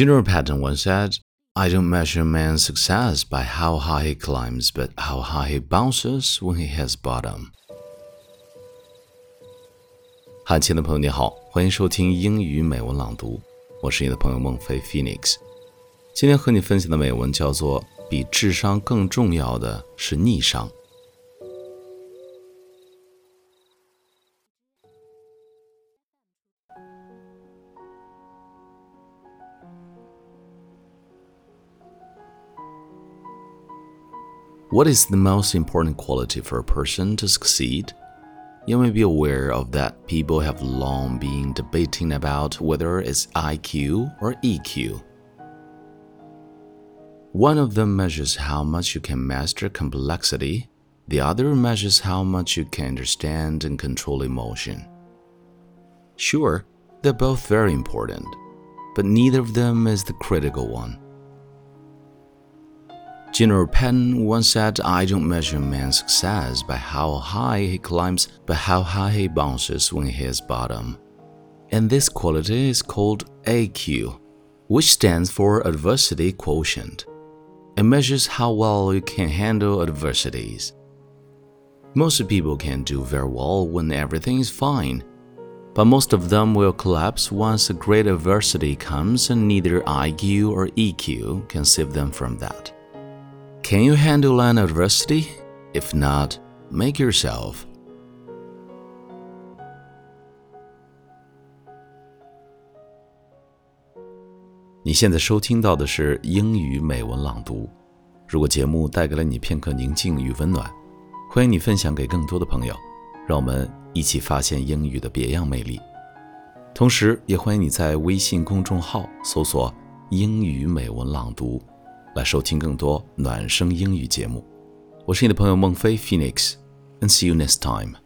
General Patton once said, I don't measure man's success by how high he climbs, but how high he bounces when he hits bottom. 汉亲爱的朋友你好，欢迎收听英语美文朗读，我是你的朋友孟非 Phoenix。今天和你分享的美文叫做《比智商更重要的是逆商》。What is the most important quality for a person to succeed? You may be aware of that people have long been debating about whether it's IQ or EQ. One of them measures how much you can master complexity, the other measures how much you can understand and control emotion. Sure, they're both very important, but neither of them is the critical one. General Patton once said, I don't measure man's success by how high he climbs, but how high he bounces when he hits bottom. And this quality is called AQ, which stands for Adversity Quotient. It measures how well you can handle adversities. Most people can do very well when everything is fine, but most of them will collapse once a great adversity comes and neither IQ or EQ can save them from that. Can you handle an adversity? If not, make yourself. 你现在收听到的是英语美文朗读。如果节目带给了你片刻宁静与温暖，欢迎你分享给更多的朋友，让我们一起发现英语的别样魅力。同时，也欢迎你在微信公众号搜索“英语美文朗读”。来收听更多暖声英语节目。我是你的朋友孟非 Phoenix，and see you next time。